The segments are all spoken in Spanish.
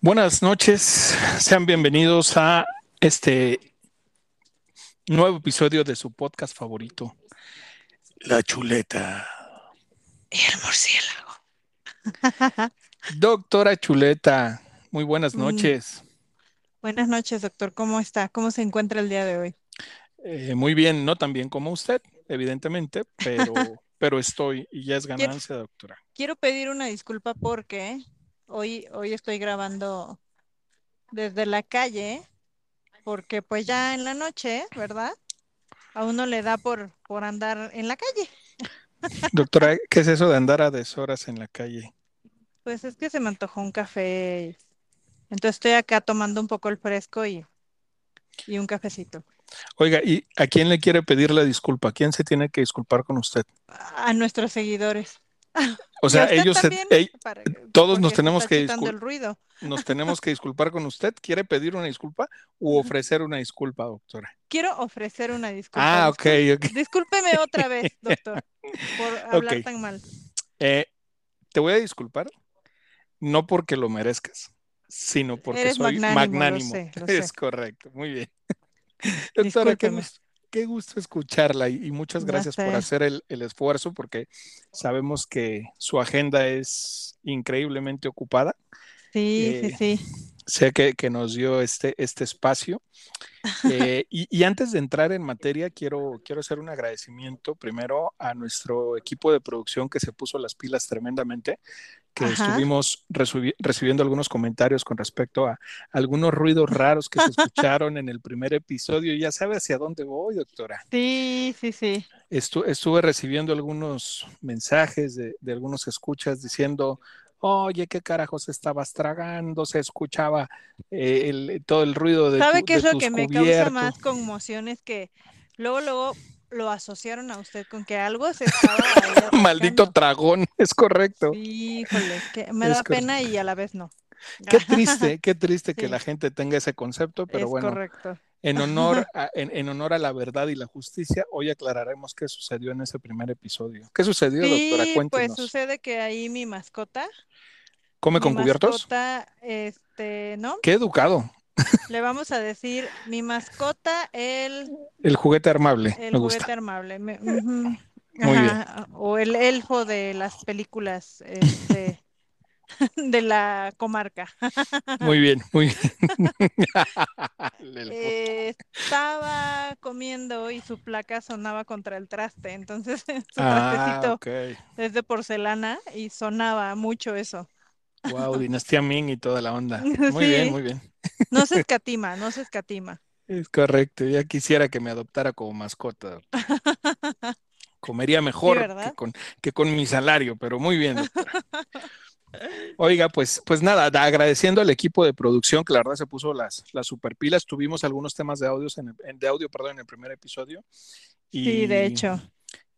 Buenas noches, sean bienvenidos a este nuevo episodio de su podcast favorito, La Chuleta. El murciélago. Doctora Chuleta, muy buenas Mm. noches. Buenas noches, doctor. ¿Cómo está? ¿Cómo se encuentra el día de hoy? Eh, muy bien, no tan bien como usted, evidentemente, pero, pero estoy y ya es ganancia, doctora. Quiero pedir una disculpa porque hoy, hoy estoy grabando desde la calle, porque pues ya en la noche, ¿verdad? A uno le da por, por andar en la calle. Doctora, ¿qué es eso de andar a deshoras en la calle? Pues es que se me antojó un café. Entonces estoy acá tomando un poco el fresco y, y un cafecito. Oiga, ¿y a quién le quiere pedir la disculpa? ¿A quién se tiene que disculpar con usted? A nuestros seguidores. O sea, ellos, se- ey- para- todos nos tenemos que chutando discul- el ruido. nos tenemos que disculpar con usted. ¿Quiere pedir una disculpa u ofrecer una disculpa, doctora? Quiero ofrecer una disculpa. Ah, ok, ok. Discúlpeme otra vez, doctor, por hablar tan mal. Eh, te voy a disculpar, no porque lo merezcas, sino porque Eres soy magnánimo, lo magnánimo. sé, lo Es sé. correcto, muy bien. Doctora, qué Discúlpeme. Qué gusto escucharla y, y muchas gracias por hacer el, el esfuerzo porque sabemos que su agenda es increíblemente ocupada. Sí, Eh, sí, sí. Sé que, que nos dio este, este espacio. Eh, y, y antes de entrar en materia, quiero, quiero hacer un agradecimiento primero a nuestro equipo de producción que se puso las pilas tremendamente, que Ajá. estuvimos recibi- recibiendo algunos comentarios con respecto a algunos ruidos raros que se escucharon en el primer episodio. Ya sabe hacia dónde voy, doctora. Sí, sí, sí. Estu- estuve recibiendo algunos mensajes de, de algunos escuchas diciendo, oye, ¿qué carajos estabas tragando? Se escuchaba eh, el- todo el ruido de, ¿Sabe qué es lo que me causa más conmoción? Es que luego, luego lo asociaron a usted con que algo se estaba Maldito tragón, es correcto. Híjole, que me Es da correcto. pena y a la vez no. Qué triste, qué triste que la gente tenga ese concepto, pero Es bueno, correcto. en honor, a, en, en honor a la verdad y la justicia, hoy aclararemos qué sucedió en ese primer episodio. ¿Qué sucedió, doctora? Pues Cuéntenos. sucede que ahí mi mascota, ¿Come mi con cubiertos? mascota, este, ¿no? Qué educado. Le vamos a decir mi mascota, el, El juguete armable, el me juguete gusta. armable. me- Muy bien. ajá, O el elfo de las películas este, de la comarca. Muy bien, muy bien. Eh, estaba comiendo y su placa sonaba contra el traste, entonces su Ah, trastecito es de porcelana y sonaba mucho eso. Wow, Dinastía Ming y toda la onda. Muy bien, muy bien. No se escatima, no se escatima. Es correcto. Ya quisiera que me adoptara como mascota. Comería mejor que con, que con mi salario, pero muy bien, doctora. Oiga, pues, pues nada, da- agradeciendo al equipo de producción que la verdad se puso las, las superpilas. Tuvimos algunos temas de audios en el- de audio, perdón, en el primer episodio. Sí, de hecho.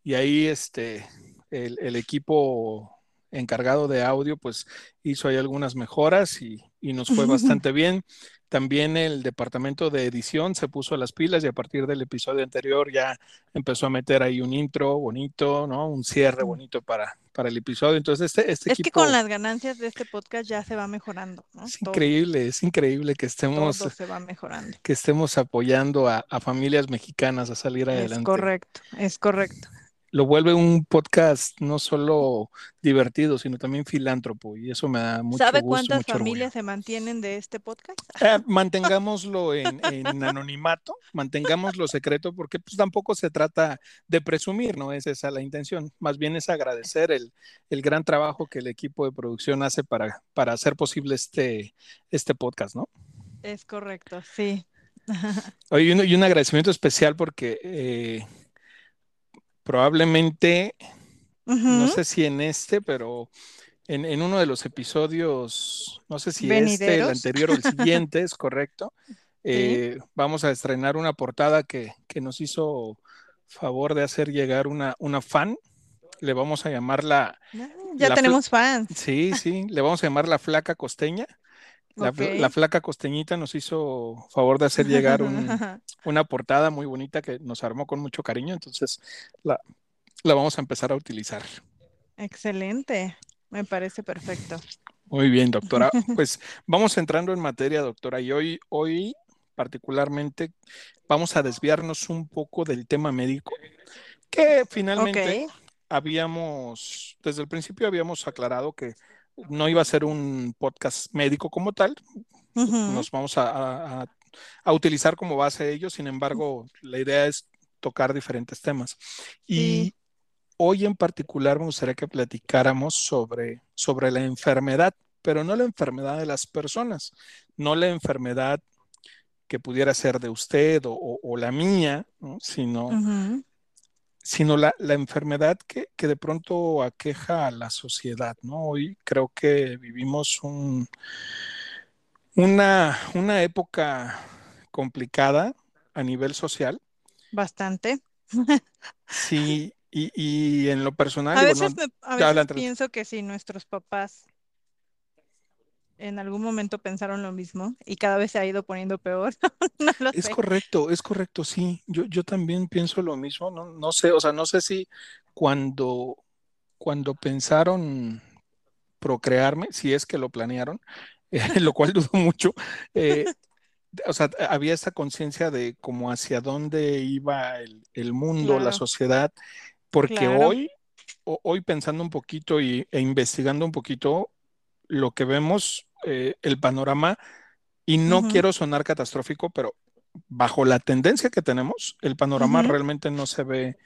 Y ahí este, el, el equipo encargado de audio pues hizo ahí algunas mejoras y, y nos fue bastante bien. También el departamento de edición se puso las pilas y a partir del episodio anterior ya empezó a meter ahí un intro bonito, ¿no? Un cierre bonito para, para el episodio. Entonces este, este Es que equipo con las ganancias de este podcast ya se va mejorando, ¿no? es Todo, increíble, es increíble que estemos, todo se va mejorando. que estemos apoyando a, a familias mexicanas a salir Es adelante. correcto, es correcto. Lo vuelve un podcast no solo divertido, sino también filántropo, y eso me da mucho ¿Sabe gusto, cuántas mucho orgullo. familias se mantienen de este podcast? Eh, mantengámoslo en, en anonimato, mantengámoslo secreto, porque pues tampoco se trata de presumir, no es esa la intención, más bien es agradecer el, el gran trabajo que el equipo de producción hace para, para hacer posible este, este podcast, ¿no? Es correcto, sí. Oye, y un, y un agradecimiento especial porque eh, probablemente no sé si en este, pero en, en uno de los episodios, no sé si este, el anterior o el siguiente, es correcto, eh, vamos a estrenar una portada que, que nos hizo favor de hacer llegar una, una fan. Le vamos a llamar la, Ah, Ya la tenemos fans. sí, sí, le vamos a llamar la flaca costeña. La, flaca costeñita nos hizo favor de hacer llegar un, una portada muy bonita que nos armó con mucho cariño, entonces la, la vamos a empezar a utilizar. Excelente, me parece perfecto. Muy bien, doctora. Pues vamos entrando en materia, doctora, y hoy, hoy particularmente vamos a desviarnos un poco del tema médico, que finalmente habíamos, desde el principio habíamos aclarado que no iba a ser un podcast médico como tal, nos vamos a, utilizar como base ello, sin embargo, la idea es tocar diferentes temas. Y hoy en particular me gustaría que platicáramos sobre, sobre la enfermedad, pero no la enfermedad de las personas, no la enfermedad que pudiera ser de usted o, la mía, sino, sino la, enfermedad que, de pronto aqueja a la sociedad. ¿no? Hoy creo que vivimos un, una, una época complicada a nivel social. Bastante. Sí, y, en lo personal. A veces, pienso que si nuestros papás en algún momento pensaron lo mismo y cada vez se ha ido poniendo peor. es correcto, es correcto, sí. Yo, yo también pienso lo mismo. No, no sé, o sea, no sé si cuando, cuando pensaron procrearme, si es que lo planearon, lo cual dudo mucho, eh, o sea, había esa conciencia de como hacia dónde iba el, mundo, la sociedad, porque hoy, hoy pensando un poquito y, e investigando un poquito, lo que vemos, eh, el panorama, y no quiero sonar catastrófico, pero bajo la tendencia que tenemos, el panorama realmente no se ve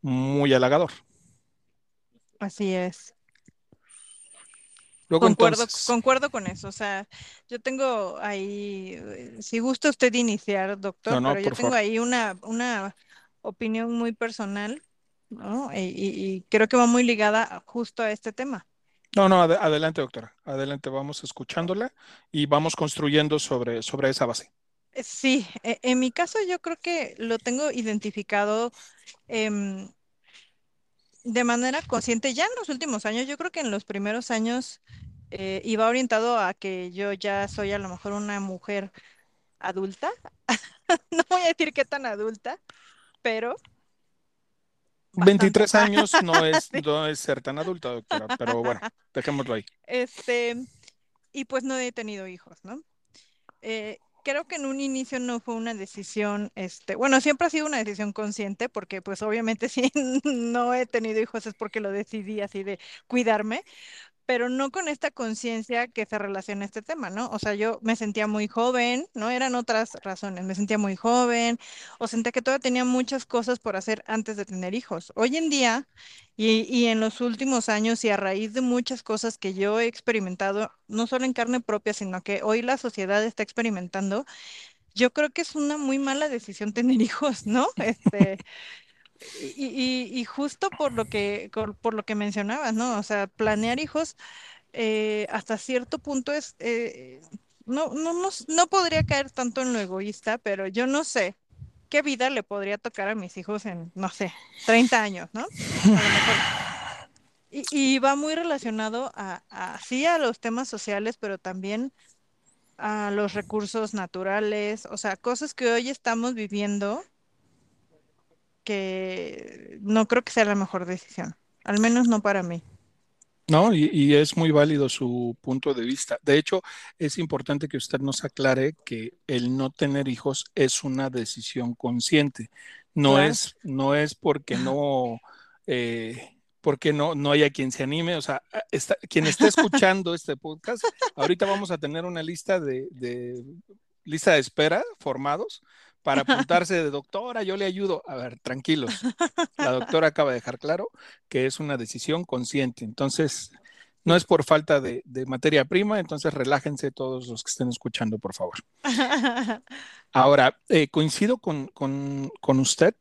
muy halagador. Así es concuerdo, concuerdo con eso. O sea, yo tengo ahí, eh, si gusta usted iniciar, doctor, pero yo tengo ahí una, una opinión muy personal, ¿no? Y, creo que va muy ligada justo a este tema. No, no, adelante, doctora. Adelante, vamos escuchándola y vamos construyendo sobre, sobre esa base. Eh, sí, e, en mi caso yo creo que lo tengo identificado em, de manera consciente ya en los últimos años. Yo creo que en los primeros años eh, iba orientado a que yo ya soy a lo mejor una mujer adulta. no voy a decir qué tan adulta, pero... 23 años no es, no es ser tan adulta, doctora, pero bueno, dejémoslo ahí. Este, y pues no he tenido hijos, ¿no? Eh, creo que en un inicio no fue una decisión, este, bueno, siempre ha sido una decisión consciente, porque pues obviamente si no he tenido hijos es porque lo decidí así de cuidarme, pero no con esta conciencia que se relaciona a este tema, ¿no? O sea, yo me sentía muy joven, ¿no? Eran otras razones, me sentía muy joven o sentía que todavía tenía muchas cosas por hacer antes de tener hijos. Hoy en día y, y en los últimos años y a raíz de muchas cosas que yo he experimentado, no solo en carne propia, sino que hoy la sociedad está experimentando, yo creo que es una muy mala decisión tener hijos, ¿no? Este, y, justo por lo que, por, lo que mencionabas, ¿no? O sea, planear hijos eh, hasta cierto punto es, eh, no, no, no, no podría caer tanto en lo egoísta, pero yo no sé qué vida le podría tocar a mis hijos en, no sé, 30 años, ¿no? Y, va muy relacionado a, a, sí, a los temas sociales, pero también a los recursos naturales, o sea, cosas que hoy estamos viviendo que no creo que sea la mejor decisión, al menos no para mí. No, y, es muy válido su punto de vista. De hecho, es importante que usted nos aclare que el no tener hijos es una decisión consciente. No es, no es porque no, eh, porque no, no haya quien se anime. O sea, está, quien esté escuchando este podcast, ahorita vamos a tener una lista de, de lista de espera formados para apuntarse de doctora, yo le ayudo. A ver, tranquilos. La doctora acaba de dejar claro que es una decisión consciente. Entonces, no es por falta de, materia prima, entonces relájense todos los que estén escuchando, por favor. Ahora, eh, coincido con, usted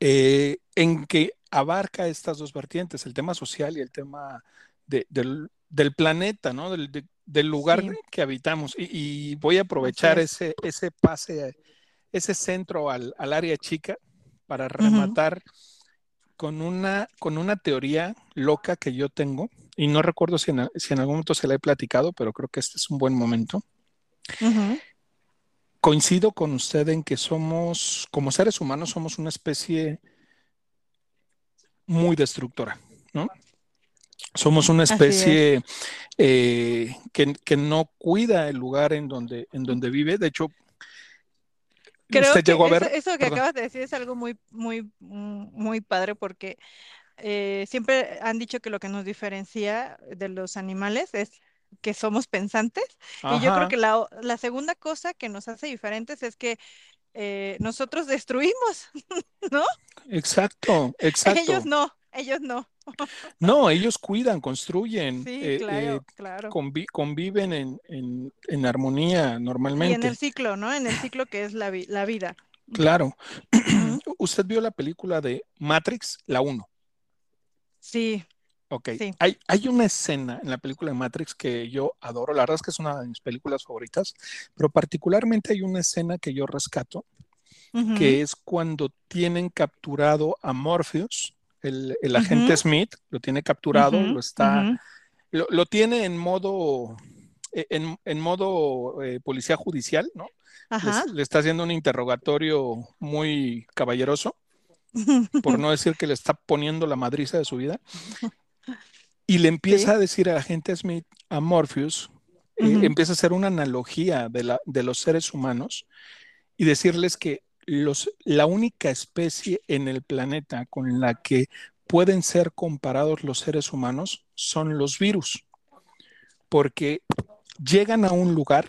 eh, en que abarca estas dos vertientes, el tema social y el tema del, planeta, ¿no? Del, lugar que habitamos. Y, voy a aprovechar ese, ese pase ese centro al, área chica para rematar con, una, con una teoría loca que yo tengo, y no recuerdo si en, algún momento se la he platicado, pero creo que este es un buen momento. Coincido con usted en que somos, como seres humanos, somos una especie muy destructora, ¿no? Somos una es. especie eh, que, que no cuida el lugar en donde, en donde vive. De hecho, Creo usted que llegó a eso, ver, eso que perdón, acabas de decir es algo muy, muy, mm, muy padre porque eh, siempre han dicho que lo que nos diferencia de los animales es que somos pensantes. Y yo creo que la, la segunda cosa que nos hace diferentes es que eh, nosotros destruimos, ¿no? exacto, Ellos exacto. no, ellos no. No, ellos cuidan, construyen, Sí, eh, eh, claro, claro. convi- conviven en, en- en armonía Y en el normalmente. ciclo, ¿no? En el ciclo que es la, vi- la vida. Claro. ¿Usted vio la película de Matrix, la uno. Sí, Ok, sí. hay, hay una escena en la película de Matrix que yo adoro, la verdad es que es una de mis películas favoritas, pero particularmente hay una escena que yo rescato, que es cuando tienen capturado a Morpheus, el, el agente Smith, lo tiene capturado, lo está, lo, lo tiene en modo, eh, en, en modo eh, policía judicial, ¿no? Les- le está haciendo un interrogatorio muy caballeroso, por no decir que le está poniendo la madriza de su vida. Y le empieza Sí. a decir al agente Smith, a Morpheus, eh, empieza a hacer una analogía de, la, de los seres humanos y decirles que los, la única especie en el planeta con la que pueden ser comparados los seres humanos son los virus, porque llegan a un lugar,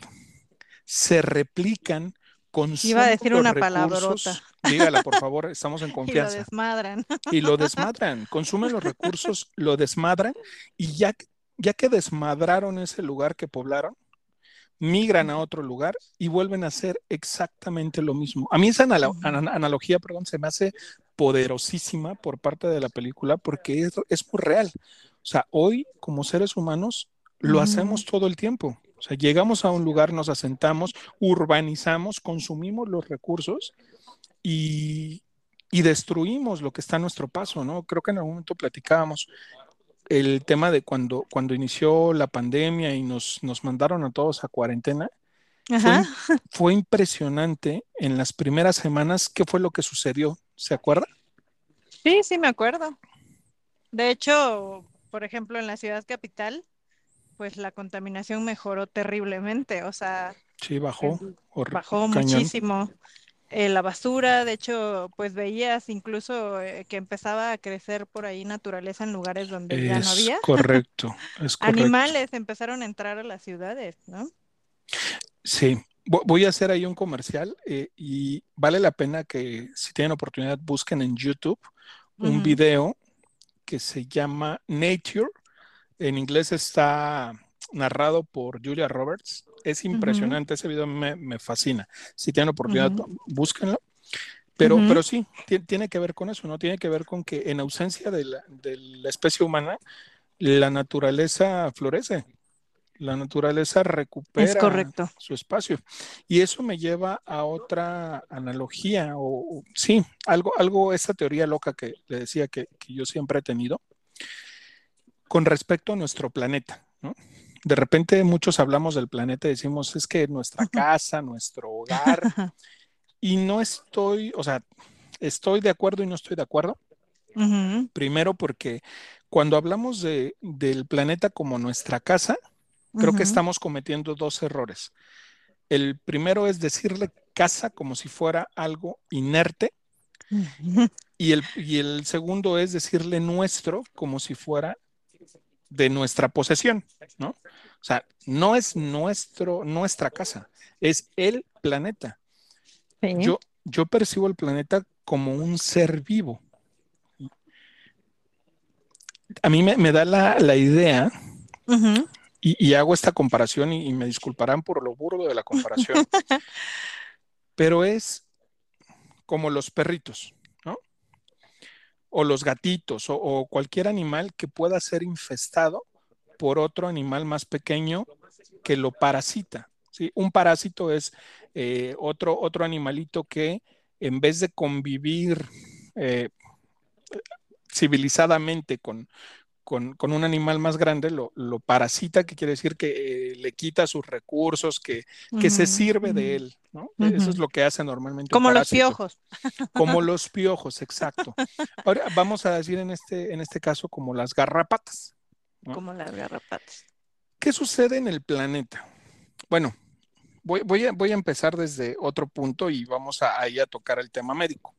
se replican, Iba a consumen decir una palabrota. Recursos, dígala por favor, estamos en y lo confianza. desmadran. y lo desmadran, consumen los recursos, lo desmadran y ya, ya que desmadraron ese lugar que poblaron, migran a otro lugar y vuelven a hacer exactamente lo mismo. A mí esa analo- analogía, perdón, se me hace poderosísima por parte de la película porque es, es muy real. O sea, hoy como seres humanos lo hacemos todo el tiempo. O sea, llegamos a un lugar, nos asentamos, urbanizamos, consumimos los recursos y, y destruimos lo que está a nuestro paso, ¿no? Creo que en algún momento platicábamos el tema de cuando, cuando inició la pandemia y nos, nos mandaron a todos a cuarentena. Fue, Ajá. fue impresionante en las primeras semanas qué fue lo que sucedió. ¿Se acuerda? Sí, sí, me acuerdo. De hecho, por ejemplo, en la ciudad capital, pues la contaminación mejoró terriblemente, o sea, Sí, bajó. el- bajó cañón. muchísimo. Eh, la basura, de hecho, pues veías incluso eh, que empezaba a crecer por ahí naturaleza en lugares donde ya no había. correcto, es correcto. Animales empezaron a entrar a las ciudades, ¿no? Sí, Vo- voy a hacer ahí un comercial eh, y vale la pena que si tienen oportunidad busquen en YouTube un video que se llama Nature. En inglés está narrado por Julia Roberts. Es impresionante, ese video me, me fascina. Si tienen oportunidad, ujú, búsquenlo. Pero, ujú. pero sí, ti- tiene que ver con eso, ¿no? Tiene que ver con que en ausencia de la, de la especie humana, la naturaleza florece, la naturaleza Es recupera correcto. su espacio. Y eso me lleva a otra analogía, o o- sí, algo, algo, esa teoría loca que le decía que, que yo siempre he tenido, con respecto a nuestro planeta, ¿no? De repente muchos hablamos del planeta y decimos, es que nuestra casa, nuestro hogar, y no estoy, o sea, estoy de acuerdo y no estoy de acuerdo. Primero porque cuando hablamos de, del planeta como nuestra casa, creo que estamos cometiendo dos errores. El primero es decirle casa como si fuera algo inerte. Y el, y el segundo es decirle nuestro como si fuera de nuestra posesión, ¿no? O sea, no es nuestro, nuestra casa, es el planeta. Yo, yo percibo el planeta como un ser vivo. A mí me, me da la, la idea, y, y hago esta comparación, y, y me disculparán por lo burdo de la comparación, pero es como los perritos. O los gatitos, o, cualquier animal que pueda ser infestado por otro animal más pequeño que lo parasita. ¿sí? Un parásito es eh, otro, otro animalito que en vez de convivir eh, civilizadamente con, con, con, un animal más grande, lo, lo, parasita, que quiere decir que eh, le quita sus recursos, que, que uh -huh, se sirve uh -huh. de él, ¿no? Uh -huh. Eso es lo que hace normalmente. Como los piojos. Como los piojos, exacto. Ahora vamos a decir en este, en este caso como las garrapatas. ¿no? Como las garrapatas. ¿Qué sucede en el planeta? Bueno, voy, voy a, voy a empezar desde otro punto y vamos a, ahí a tocar el tema médico.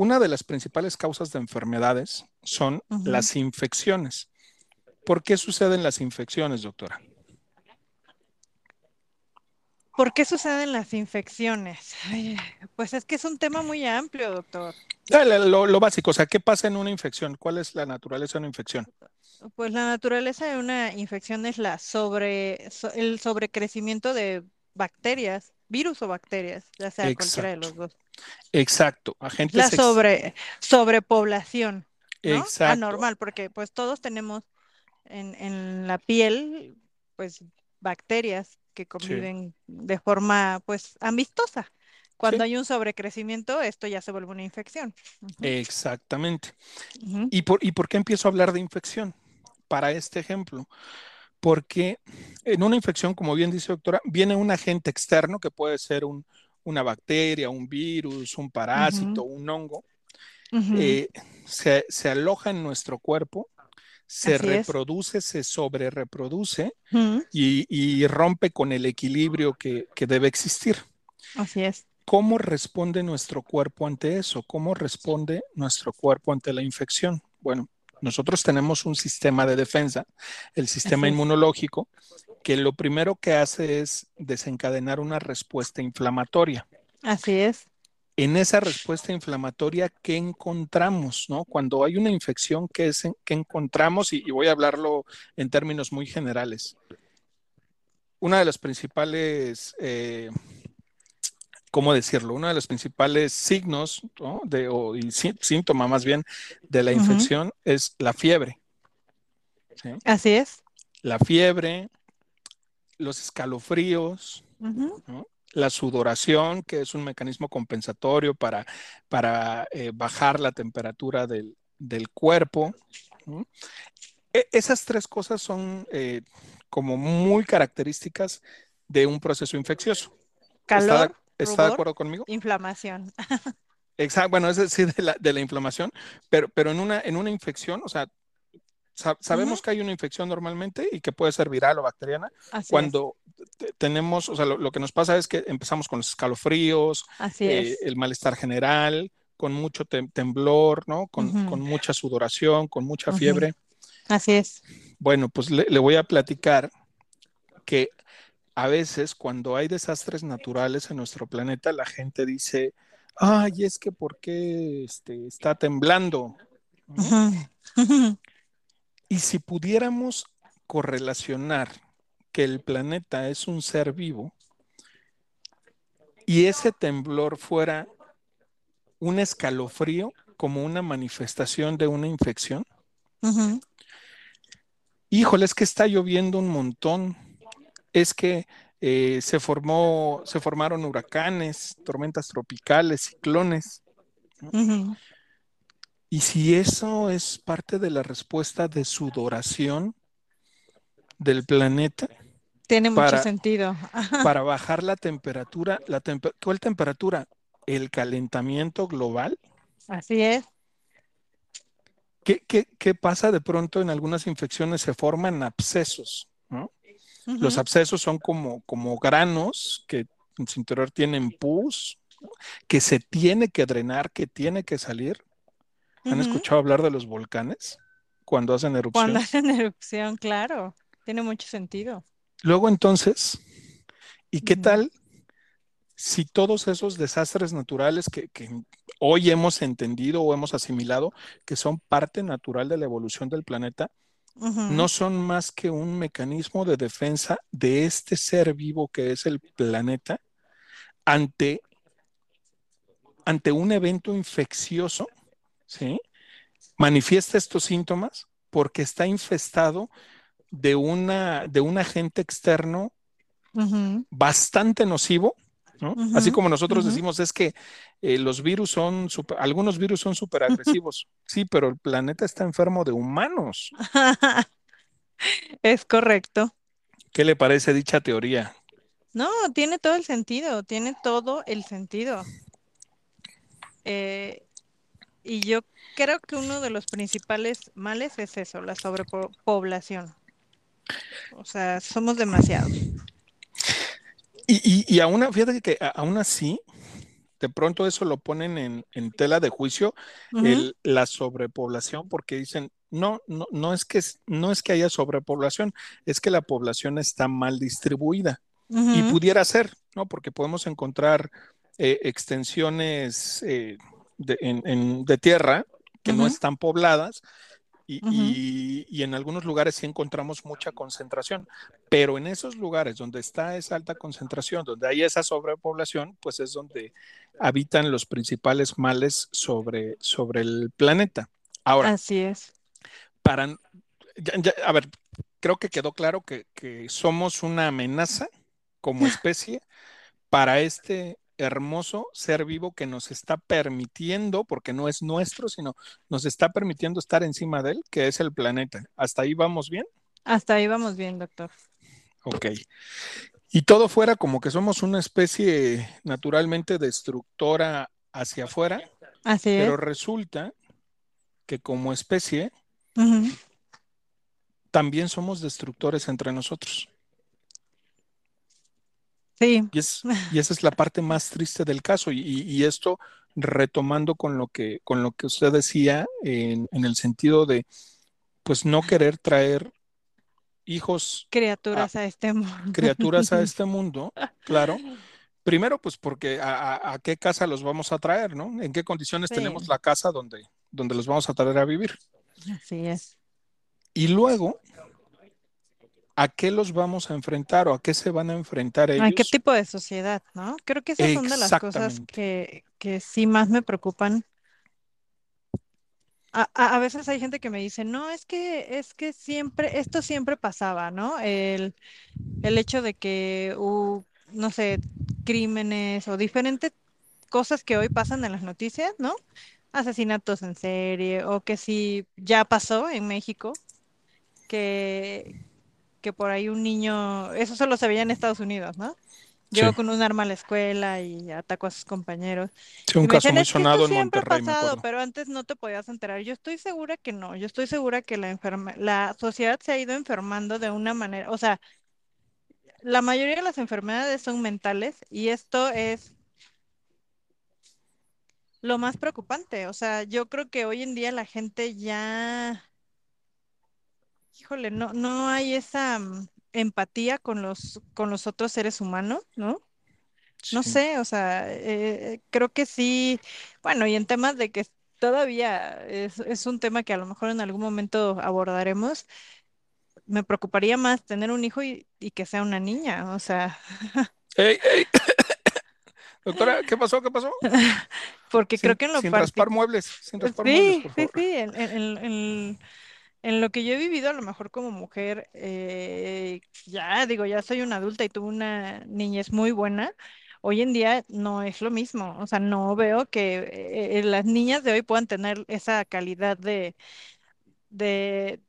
Una de las principales causas de enfermedades son las infecciones. ¿Por qué suceden las infecciones, doctora? ¿Por qué suceden las infecciones? Ay, pues es que es un tema muy amplio, doctor. Lo, lo básico, o sea, ¿qué pasa en una infección? ¿Cuál es la naturaleza de una infección? Pues la naturaleza de una infección es la sobre, so- el sobrecrecimiento de bacterias, virus o bacterias, ya sea cualquiera de los dos. Exacto. Es Agentes la sobre, sobrepoblación, ¿no? exacto, Anormal, porque pues todos tenemos en, en la piel, pues bacterias que sí, conviven de forma pues amistosa. sí, Cuando hay un sobrecrecimiento, esto ya se vuelve una infección. Exactamente. ¿Y por, y por qué empiezo a hablar de infección? Para este ejemplo, porque en una infección, como bien dice doctora, viene un agente externo que puede ser un- una bacteria, un virus, un parásito, un hongo, eh, se, se aloja en nuestro cuerpo, se Así es. reproduce, se sobrereproduce Ujú, y, y rompe con el equilibrio que, que debe existir. Así es. ¿Cómo responde nuestro cuerpo ante eso? ¿Cómo responde nuestro cuerpo ante la infección? Bueno, nosotros tenemos un sistema de defensa, el sistema inmunológico, que lo primero que hace es desencadenar una respuesta inflamatoria. Así es. En esa respuesta inflamatoria, ¿qué encontramos? ¿no? Cuando hay una infección, ¿qué, es, qué encontramos? Y, y voy a hablarlo en términos muy generales. Una de las principales eh, ¿cómo decirlo? Uno de los principales signos, ¿no? de, o síntoma más bien de la infección es la fiebre. ¿sí? Así es. La fiebre, los escalofríos, la sudoración, que es un mecanismo compensatorio para, para eh, bajar la temperatura del, del cuerpo. ¿no? E- esas tres cosas son eh, como muy características de un proceso infeccioso. ¿Está de, Calor, está de rubor, acuerdo conmigo? inflamación. Exacto, bueno, es decir, de la, de la inflamación, pero, pero en una, en una infección, o sea, sa- sabemos que hay una infección normalmente y que puede ser viral o bacteriana. Así. Cuando te- tenemos, o sea, lo, lo que nos pasa es que empezamos con los escalofríos, Así eh, es. el malestar general, con mucho tem- temblor, ¿no? Con, mucha sudoración, con mucha fiebre. Así es. Bueno, pues le, le voy a platicar que a veces cuando hay desastres naturales en nuestro planeta, la gente dice, ay, es que ¿por qué este, está temblando? ujú, Y si pudiéramos correlacionar que el planeta es un ser vivo y ese temblor fuera un escalofrío como una manifestación de una infección, híjole, es que está lloviendo un montón, es que eh, se formó, se formaron huracanes, tormentas tropicales, ciclones. Y si eso es parte de la respuesta de sudoración del planeta Tiene mucho sentido. Para bajar la temperatura, la tempe- ¿cuál temperatura? El calentamiento global. Así es. ¿Qué, qué, qué pasa de pronto en algunas infecciones? Se forman abscesos, ¿no? Los abscesos son como, como granos que en su interior tienen pus, que se tiene que drenar, que tiene que salir. ¿Han escuchado hablar de los volcanes cuando hacen Cuando erupción? hacen erupción, claro. Tiene mucho sentido. Luego entonces, ¿y qué tal si todos esos desastres naturales que, que hoy hemos entendido o hemos asimilado que son parte natural de la evolución del planeta, no son más que un mecanismo de defensa de este ser vivo que es el planeta ante, ante un evento infeccioso, ¿sí? Manifiesta estos síntomas porque está infestado de, una, de un agente externo bastante nocivo, ¿no? Así como nosotros decimos, es que eh, los virus son, super- algunos virus son súper agresivos. Sí, pero el planeta está enfermo de humanos. Es correcto. ¿Qué le parece dicha teoría? No, tiene todo el sentido, tiene todo el sentido. Eh, Y yo creo que uno de los principales males es eso, la sobrepoblación. O sea, somos demasiados. Y, y, y aún, fíjate que aún así, de pronto eso lo ponen en, en tela de juicio, Ujú, el, la sobrepoblación, porque dicen, no, no, no, es que, no es que haya sobrepoblación, es que la población está mal distribuida. Y pudiera ser, ¿no? Porque podemos encontrar eh, extensiones eh, de, en, en, de, tierra que no están pobladas y, y, y, en algunos lugares sí encontramos mucha concentración, pero en esos lugares donde está esa alta concentración, donde hay esa sobrepoblación, pues es donde habitan los principales males sobre, sobre el planeta. Ahora, Así es. para, ya, ya, a ver, creo que quedó claro que, que somos una amenaza como especie para este hermoso ser vivo que nos está permitiendo, porque no es nuestro, sino nos está permitiendo estar encima de él, que es el planeta. ¿Hasta ahí vamos bien? Hasta ahí vamos bien, doctor. Ok. Y todo fuera como que somos una especie naturalmente destructora hacia afuera, Así pero es. resulta que como especie también somos destructores entre nosotros. Sí. Y, es, y esa es la parte más triste del caso. Y, y esto retomando con lo que, con lo que usted decía en, en el sentido de pues no querer traer hijos Criaturas a, a este mundo. criaturas a este mundo, claro. Primero, pues porque a, a, a, qué casa los vamos a traer, ¿no? ¿En qué condiciones sí. tenemos la casa donde, donde los vamos a traer a vivir? Así es. Y luego, ¿a qué los vamos a enfrentar o a qué se van a enfrentar ellos? ¿A qué tipo de sociedad, no? Creo que esas son de las cosas que, que sí más me preocupan. A, veces hay gente que me dice, no, es que, es que siempre, esto siempre pasaba, ¿no? El, el hecho de que, uh, no sé, crímenes o diferentes cosas que hoy pasan en las noticias, ¿no? Asesinatos en serie o que sí ya pasó en México, que, que por ahí un niño, eso solo se veía en Estados Unidos, ¿no? Llegó sí. con un arma a la escuela y atacó a sus compañeros. Sí, un y caso decían, muy sonado en Monterrey, pasado, pero antes no te podías enterar. Yo estoy segura que no. Yo estoy segura que la enferma, la sociedad se ha ido enfermando de una manera, o sea, la mayoría de las enfermedades son mentales y esto es lo más preocupante. O sea, yo creo que hoy en día la gente ya, híjole, no, no hay esa um, empatía con los, con los otros seres humanos, ¿no? Sí. No sé, o sea, eh, creo que sí, bueno, y en temas de que todavía es, es, un tema que a lo mejor en algún momento abordaremos, me preocuparía más tener un hijo y, y que sea una niña, o sea. Hey, hey. Doctora, ¿qué pasó? ¿Qué pasó? Porque sin, creo que en lo sin raspar muebles, sin raspar sí, muebles, por sí, sí, en, en, en, en, lo que yo he vivido, a lo mejor como mujer, eh, ya digo, ya soy una adulta y tuve una niñez muy buena. Hoy en día no es lo mismo, o sea, no veo que eh, las niñas de hoy puedan tener esa calidad de, de,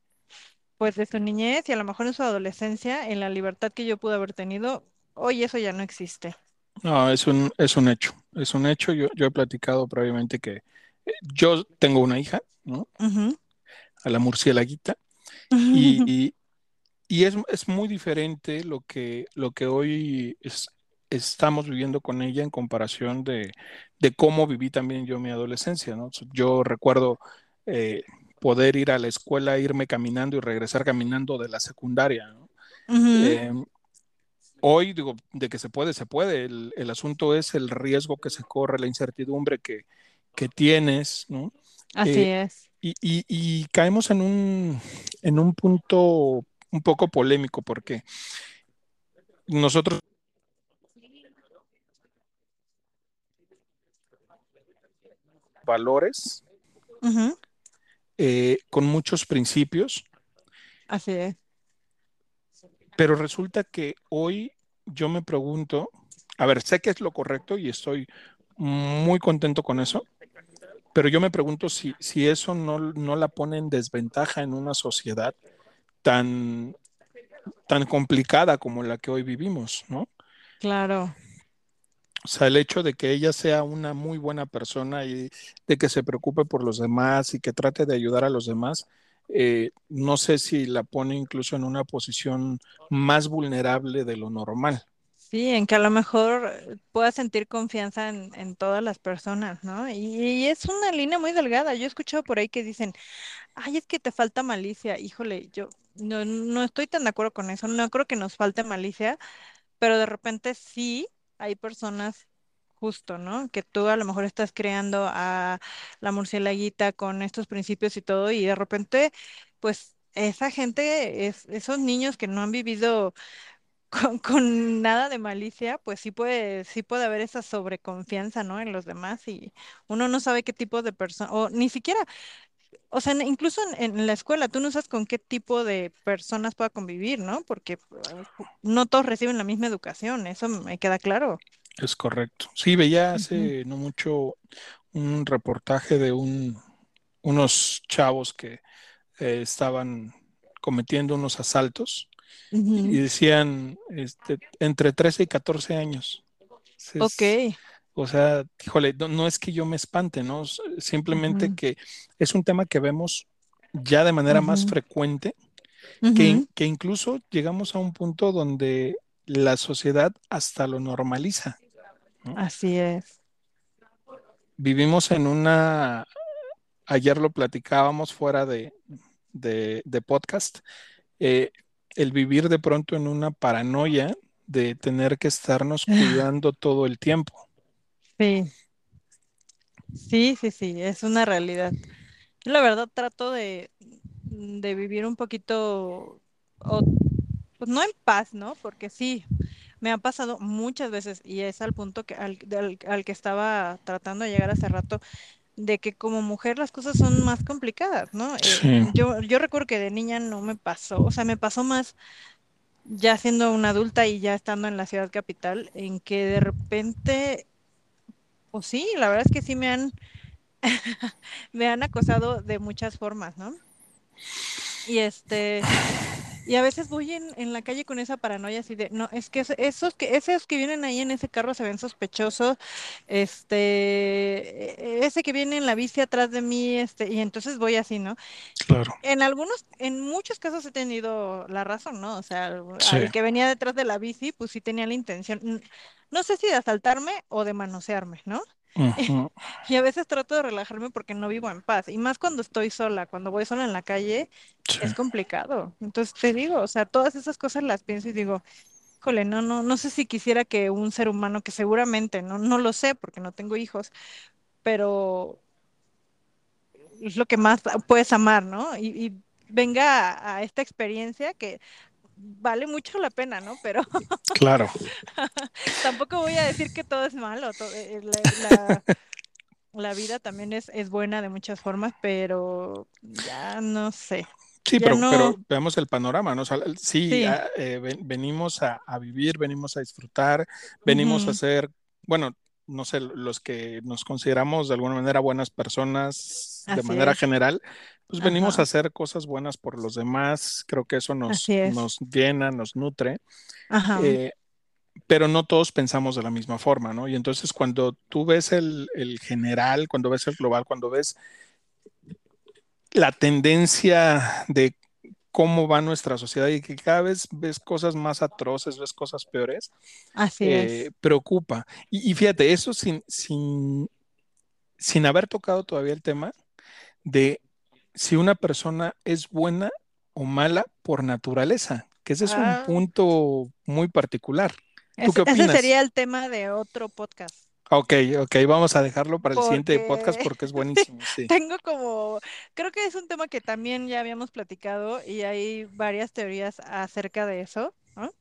pues de su niñez y a lo mejor en su adolescencia, en la libertad que yo pude haber tenido, hoy eso ya no existe. No, es un, es un hecho, es un hecho. Yo, yo he platicado previamente que eh, yo tengo una hija, ¿no? Uh -huh. A la murcielaguita. Y, y, y es, es, muy diferente lo que, lo que hoy es, estamos viviendo con ella en comparación de, de, cómo viví también yo mi adolescencia, ¿no? Yo recuerdo eh, poder ir a la escuela, irme caminando y regresar caminando de la secundaria, ¿no? Uh -huh. eh, hoy digo, de que se puede, se puede. El, el, asunto es el riesgo que se corre, la incertidumbre que, que tienes, ¿no? Así eh, es. Y, y, y, caemos en un, en un punto un poco polémico porque nosotros valores uh -huh. eh, con muchos principios. Así es. Pero resulta que hoy yo me pregunto, a ver, sé que es lo correcto y estoy muy contento con eso, pero yo me pregunto si, si eso no, no la pone en desventaja en una sociedad tan, tan complicada como la que hoy vivimos, ¿no? Claro. O sea, el hecho de que ella sea una muy buena persona y de que se preocupe por los demás y que trate de ayudar a los demás, eh, no sé si la pone incluso en una posición más vulnerable de lo normal. Sí, en que a lo mejor pueda sentir confianza en, en todas las personas, ¿no? Y, y es una línea muy delgada. Yo he escuchado por ahí que dicen, ay, es que te falta malicia. Híjole, yo no, no estoy tan de acuerdo con eso. No creo que nos falte malicia, pero de repente sí hay personas justo, ¿no? Que tú a lo mejor estás creando a la murcielaguita con estos principios y todo, y de repente, pues esa gente, es, esos niños que no han vivido con, con nada de malicia, pues sí puede, sí puede haber esa sobreconfianza, ¿no? En los demás y uno no sabe qué tipo de persona, o ni siquiera, o sea, incluso en, en la escuela, tú no sabes con qué tipo de personas pueda convivir, ¿no? Porque eh, no todos reciben la misma educación, eso me queda claro. Es correcto. Sí, veía hace no mucho un reportaje de un, unos chavos que eh, estaban cometiendo unos asaltos y decían este, entre 13 y 14 años. Ok. Es, o sea, híjole, no, no es que yo me espante, ¿no? Simplemente que es un tema que vemos ya de manera más frecuente, que, que incluso llegamos a un punto donde la sociedad hasta lo normaliza, ¿no? Así es. Vivimos en una, ayer lo platicábamos fuera de, de, de podcast, eh, el vivir de pronto en una paranoia de tener que estarnos cuidando todo el tiempo. Sí, sí, sí, sí, es una realidad. Yo la verdad trato de, de vivir un poquito, o, pues no en paz, ¿no? Porque sí, me ha pasado muchas veces y es al punto que, al, del- al que estaba tratando de llegar hace rato, de que como mujer las cosas son más complicadas, ¿no? Eh, yo, yo recuerdo que de niña no me pasó, o sea, me pasó más ya siendo una adulta y ya estando en la ciudad capital, en que de repente, pues sí, la verdad es que sí me han, me han acosado de muchas formas, ¿no? Y este, y a veces voy en, en la calle con esa paranoia así de, no, es que es- esos que, esos que vienen ahí en ese carro se ven sospechosos, este, e- ese que viene en la bici atrás de mí, este, y entonces voy así, ¿no? claro. En algunos, en muchos casos he tenido la razón, ¿no? O sea, Sí. al que venía detrás de la bici, pues sí tenía la intención, no sé si de asaltarme o de manosearme, ¿no? Y a veces trato de relajarme porque no vivo en paz. Y más cuando estoy sola, cuando voy sola en la calle, sí, es complicado. Entonces te digo, o sea, todas esas cosas las pienso y digo, híjole, no, no, no sé si quisiera que un ser humano, que seguramente, no, no lo sé porque no tengo hijos, pero es lo que más puedes amar, ¿no? Y, y venga a, a esta experiencia que vale mucho la pena, ¿no? Pero claro. tampoco voy a decir que todo es malo. to- eh, la, la- la vida también es, es buena de muchas formas, pero ya no sé. Sí, pero, pero veamos el panorama, ¿no? O sea, sí, sí. ah, eh, ven- venimos a, a vivir, venimos a disfrutar, venimos a ser, bueno, no sé, los que nos consideramos de alguna manera buenas personas de manera es. general, pues venimos a hacer cosas buenas por los demás, creo que eso nos, es. nos llena, nos nutre, Ajá. eh, pero no todos pensamos de la misma forma, ¿no? Y entonces cuando tú ves el, el general, cuando ves el global, cuando ves la tendencia de cómo va nuestra sociedad y que cada vez ves cosas más atroces, ves cosas peores, Así eh, es. preocupa. Y, y, fíjate, eso sin, sin, sin haber tocado todavía el tema de si una persona es buena o mala por naturaleza, que ese es un Ah, punto muy particular. ¿Tú qué ese, ese opinas? sería el tema de otro podcast. Ok, ok, vamos a dejarlo para el siguiente podcast Porque es sí, buenísimo, sí. tengo como, creo que es un tema que también ya habíamos platicado y hay varias teorías acerca de eso, ¿no?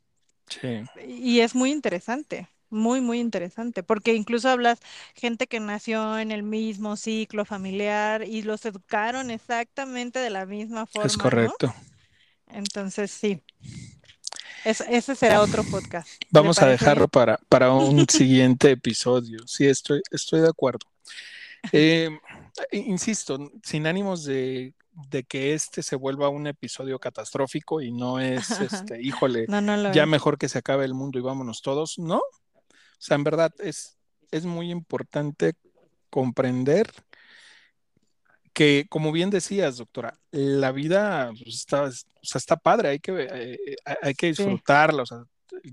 Sí, Y es muy interesante, muy, muy interesante, porque incluso hablas gente que nació en el mismo ciclo familiar y los educaron exactamente de la misma es forma, ¿no? correcto. Entonces, sí, es- ese será otro podcast. ¿Le Vamos a dejarlo para, para un siguiente episodio. Sí, estoy, estoy de acuerdo. Eh, insisto, sin ánimos de, de que este se vuelva un episodio catastrófico y no es, este, híjole, No, no lo ya es. mejor que se acabe el mundo y vámonos todos, ¿no? O sea, en verdad es, es muy importante comprender que, como bien decías, doctora, la vida pues, está, o sea, está padre, hay que, eh, hay que disfrutarla. O sea,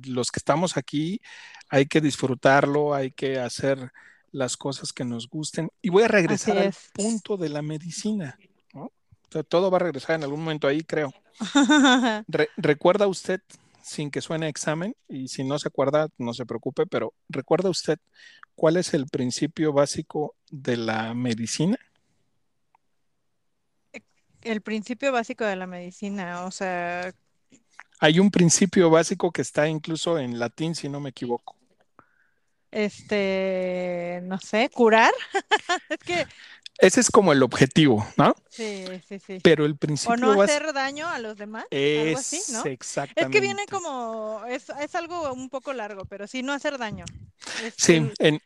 los que estamos aquí, hay que disfrutarlo, hay que hacer las cosas que nos gusten. Y voy a regresar al punto de la medicina. ¿no? O sea, todo va a regresar en algún momento ahí, creo. ¿Recuerda usted, sin que suene examen, y si no se acuerda, no se preocupe, pero ¿recuerda usted cuál es el principio básico de la medicina? El principio básico de la medicina, o sea... Hay un principio básico que está incluso en latín, si no me equivoco. Este, no sé, curar. es que ese es como el objetivo, ¿no? Sí, sí, sí. Pero el principio. O no hacer daño a los demás. Es algo así, ¿no? exactamente. Es que viene como. Es, algo un poco largo, pero sí, no hacer daño. sí, en,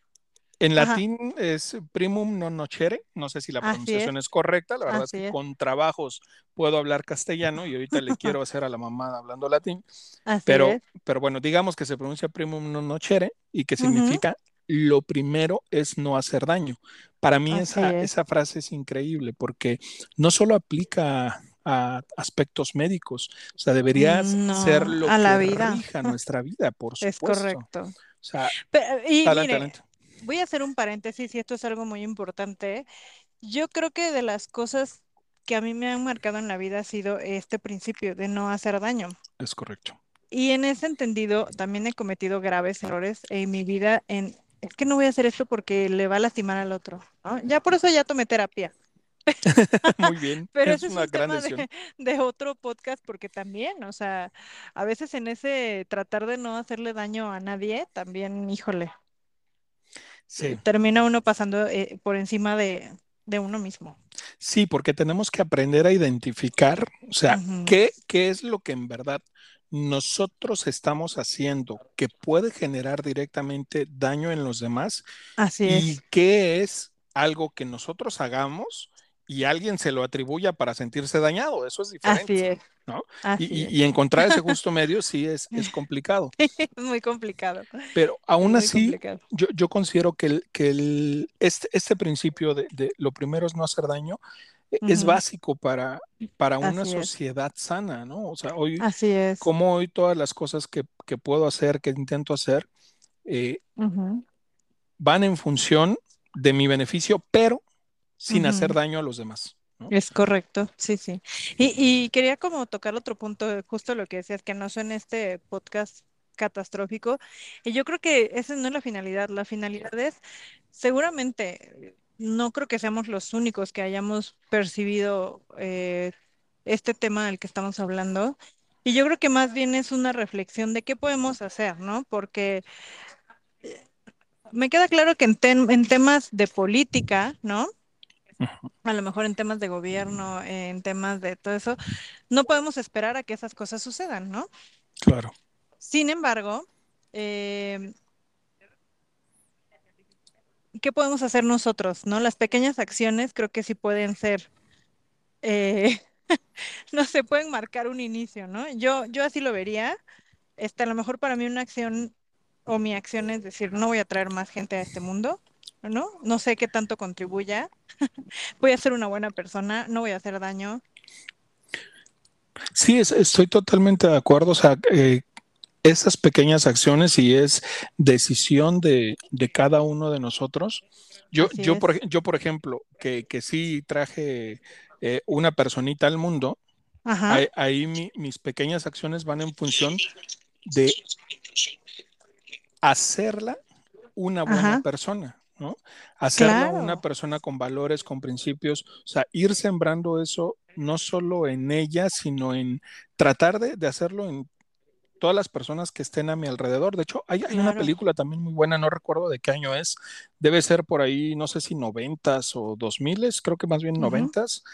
en latín es primum non nocere, no sé si la pronunciación es. correcta, la verdad es que con trabajos puedo hablar castellano y ahorita le quiero hacer a la mamá hablando latín, pero, pero bueno, digamos que se pronuncia primum non nocere y que significa lo primero es no hacer daño. Para mí esa, esa, frase es increíble porque no solo aplica a aspectos médicos, o sea, debería ser lo que la vida. rija nuestra vida, por supuesto. Es correcto. O sea, y voy a hacer un paréntesis y esto es algo muy importante. Yo creo que de las cosas que a mí me han marcado en la vida ha sido este principio de no hacer daño. Es correcto. Y en ese entendido también he cometido graves errores en mi vida en es que no voy a hacer esto porque le va a lastimar al otro. Ya por eso ya tomé terapia. Muy bien. Pero es una es un tema de, otro podcast porque también, o sea, a veces en ese tratar de no hacerle daño a nadie, también, híjole, sí. termina uno pasando eh, por encima de, uno mismo. Sí, porque tenemos que aprender a identificar, o sea, qué, qué es lo que en verdad nosotros estamos haciendo que puede generar directamente daño en los demás Así y qué es algo que nosotros hagamos y alguien se lo atribuya para sentirse dañado. Eso es diferente. ¿no? y, encontrar ese justo medio sí es, es complicado. es muy complicado. Pero aún así, yo, yo, considero que, el, que el, este, este principio de, de, lo primero es no hacer daño es básico para, para una sociedad sana, ¿no? O sea, hoy, Así es. como hoy todas las cosas que, puedo hacer, que intento hacer, eh, van en función de mi beneficio, pero sin hacer daño a los demás. Es correcto, sí, sí. Y, y, quería como tocar otro punto, justo lo que decías, que no son este podcast catastrófico. Y yo creo que esa no es la finalidad. La finalidad es, seguramente, no creo que seamos los únicos que hayamos percibido eh, este tema del que estamos hablando. Y yo creo que más bien es una reflexión de qué podemos hacer, ¿no? Porque eh, me queda claro que en, en temas de política, ¿no? A lo mejor en temas de gobierno, en temas de todo eso, no podemos esperar a que esas cosas sucedan, ¿no? Claro. Sin embargo, eh, ¿qué podemos hacer nosotros? ¿No? Las pequeñas acciones creo que sí pueden ser, eh, no se pueden marcar un inicio, ¿no? Yo, yo así lo vería. Este, a lo mejor para mí una acción o mi acción es decir, no voy a traer más gente a este mundo, ¿no? No sé qué tanto contribuya. voy a ser una buena persona, no voy a hacer daño. Sí, estoy totalmente de acuerdo. O sea, eh, esas pequeñas acciones y es decisión de, cada uno de nosotros. Yo, yo, por, yo por ejemplo, que, que sí traje eh, una personita al mundo, ahí, mis pequeñas acciones van en función de hacerla una buena persona. ¿no? Hacerla una persona con valores, con principios, o sea, ir sembrando eso no solo en ella, sino en tratar de, de hacerlo en todas las personas que estén a mi alrededor. De hecho, hay, una película también muy buena, no recuerdo de qué año es, debe ser por ahí, no sé si noventas o dos miles, creo que más bien noventas,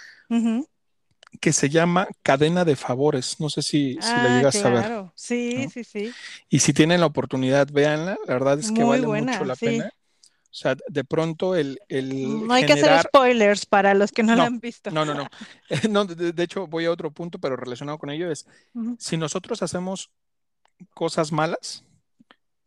que se llama Cadena de Favores. No sé si, la ah, llegas a ver. Sí, sí, sí. Y si tienen la oportunidad, véanla, la verdad es que vale mucho la pena. O sea, de pronto el... el no hay que hacer spoilers para los que no, lo han visto. No, no, no. no de, hecho, voy a otro punto, pero relacionado con ello es, si nosotros hacemos cosas malas,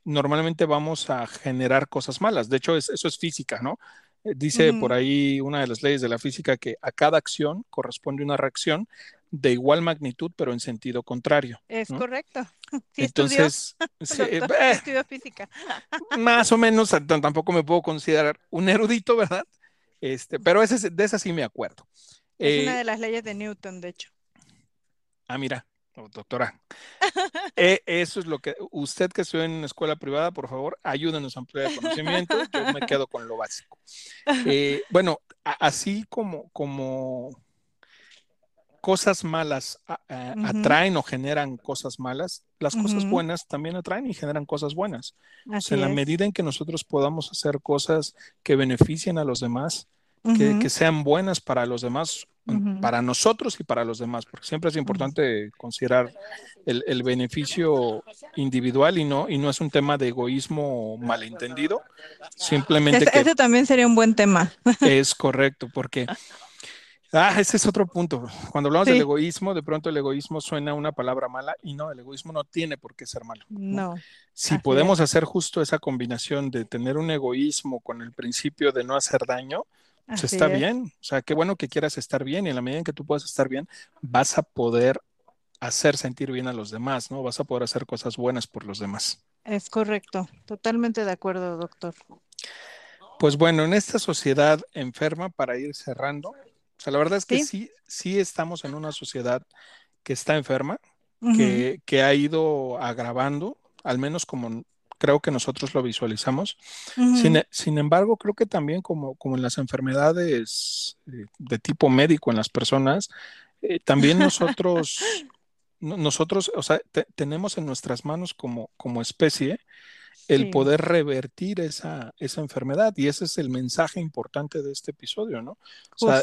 normalmente vamos a generar cosas malas. De hecho, eso es física, ¿no? Eh, dice por ahí una de las leyes de la física que a cada acción corresponde una reacción de igual magnitud, pero en sentido contrario. Es correcto. Entonces, estudió, física. Más o menos, tampoco me puedo considerar un erudito, ¿verdad? Este, pero ese, de esa sí me acuerdo. Es una eh, de las leyes de Newton, de hecho. Ah, mira, doctora. Eh, eso es lo que usted que estudia en una escuela privada, por favor, ayúdenos a ampliar el conocimiento. Yo me quedo con lo básico. Eh, bueno, así como, como cosas malas atraen o generan cosas malas, las cosas buenas también atraen y generan cosas buenas. en la medida en que nosotros podamos hacer cosas que beneficien a los demás, que, sean buenas para los demás, para nosotros y para los demás, porque siempre es importante considerar el, beneficio individual y no, y no es un tema de egoísmo malentendido, simplemente... ese también sería un buen tema. Es correcto, porque Ah, ese es otro punto. Cuando hablamos del egoísmo, de pronto el egoísmo suena una palabra mala y no, el egoísmo no tiene por qué ser malo. No. Si podemos hacer justo esa combinación de tener un egoísmo con el principio de no hacer daño, pues está bien. O sea, qué bueno que quieras estar bien y en la medida en que tú puedas estar bien, vas a poder hacer sentir bien a los demás, ¿no? Vas a poder hacer cosas buenas por los demás. Es correcto, totalmente de acuerdo, doctor. Pues bueno, en esta sociedad enferma, para ir cerrando, o sea, la verdad es que sí, sí, estamos en una sociedad que está enferma, que, ha ido agravando, al menos como creo que nosotros lo visualizamos. sin, embargo, creo que también como, como en las enfermedades eh, de tipo médico en las personas, eh, también nosotros, nosotros, o sea, tenemos en nuestras manos como, como especie el poder revertir esa, esa enfermedad. Y ese es el mensaje importante de este episodio, ¿no? O sea,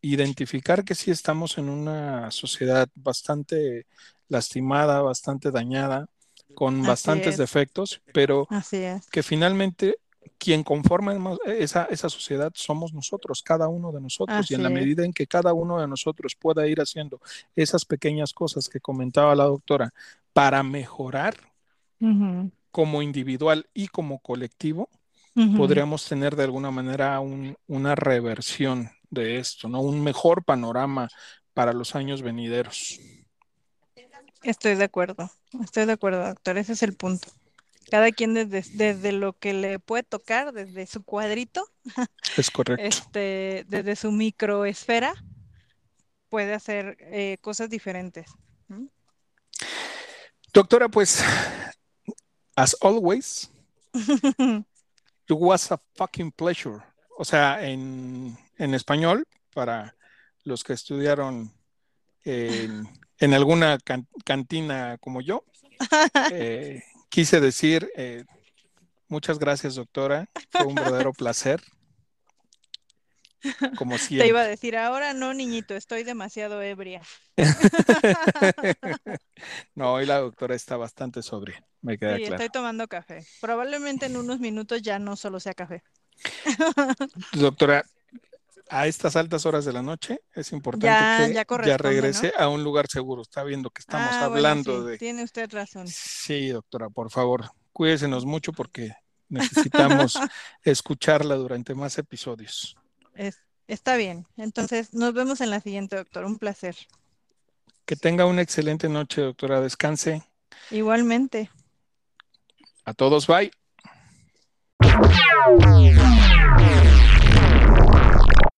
identificar que sí estamos en una sociedad bastante lastimada, bastante dañada, con bastantes defectos, pero que finalmente quien conforma esa, esa, sociedad somos nosotros, cada uno de nosotros, y en la medida en que cada uno de nosotros pueda ir haciendo esas pequeñas cosas que comentaba la doctora para mejorar como individual y como colectivo, podríamos tener de alguna manera una reversión de esto, ¿no? Un mejor panorama para los años venideros. Estoy de acuerdo, estoy de acuerdo, doctor, ese es el punto. Cada quien desde, desde lo que le puede tocar, desde su cuadrito, es correcto. Este, desde su microesfera, puede hacer eh, cosas diferentes. Doctora, pues, as always, it was a fucking pleasure. O sea, en en español para los que estudiaron en, alguna cantina como yo. Eh, quise decir, eh, muchas gracias doctora, fue un verdadero placer. Como siempre. Te iba a decir, ahora no, niñito, estoy demasiado ebria. no, hoy la doctora está bastante sobria, me queda sí, estoy tomando café. Probablemente en unos minutos ya no solo sea café. Doctora, a estas altas horas de la noche, es importante que ya, regrese a un lugar seguro. Está viendo que estamos ah, hablando de... Tiene usted razón. Sí, doctora, por favor, cuídesenos mucho porque necesitamos escucharla durante más episodios. está bien. Entonces, nos vemos en la siguiente, doctor. Un placer. Que tenga una excelente noche, doctora. Descanse. Igualmente. A todos, bye.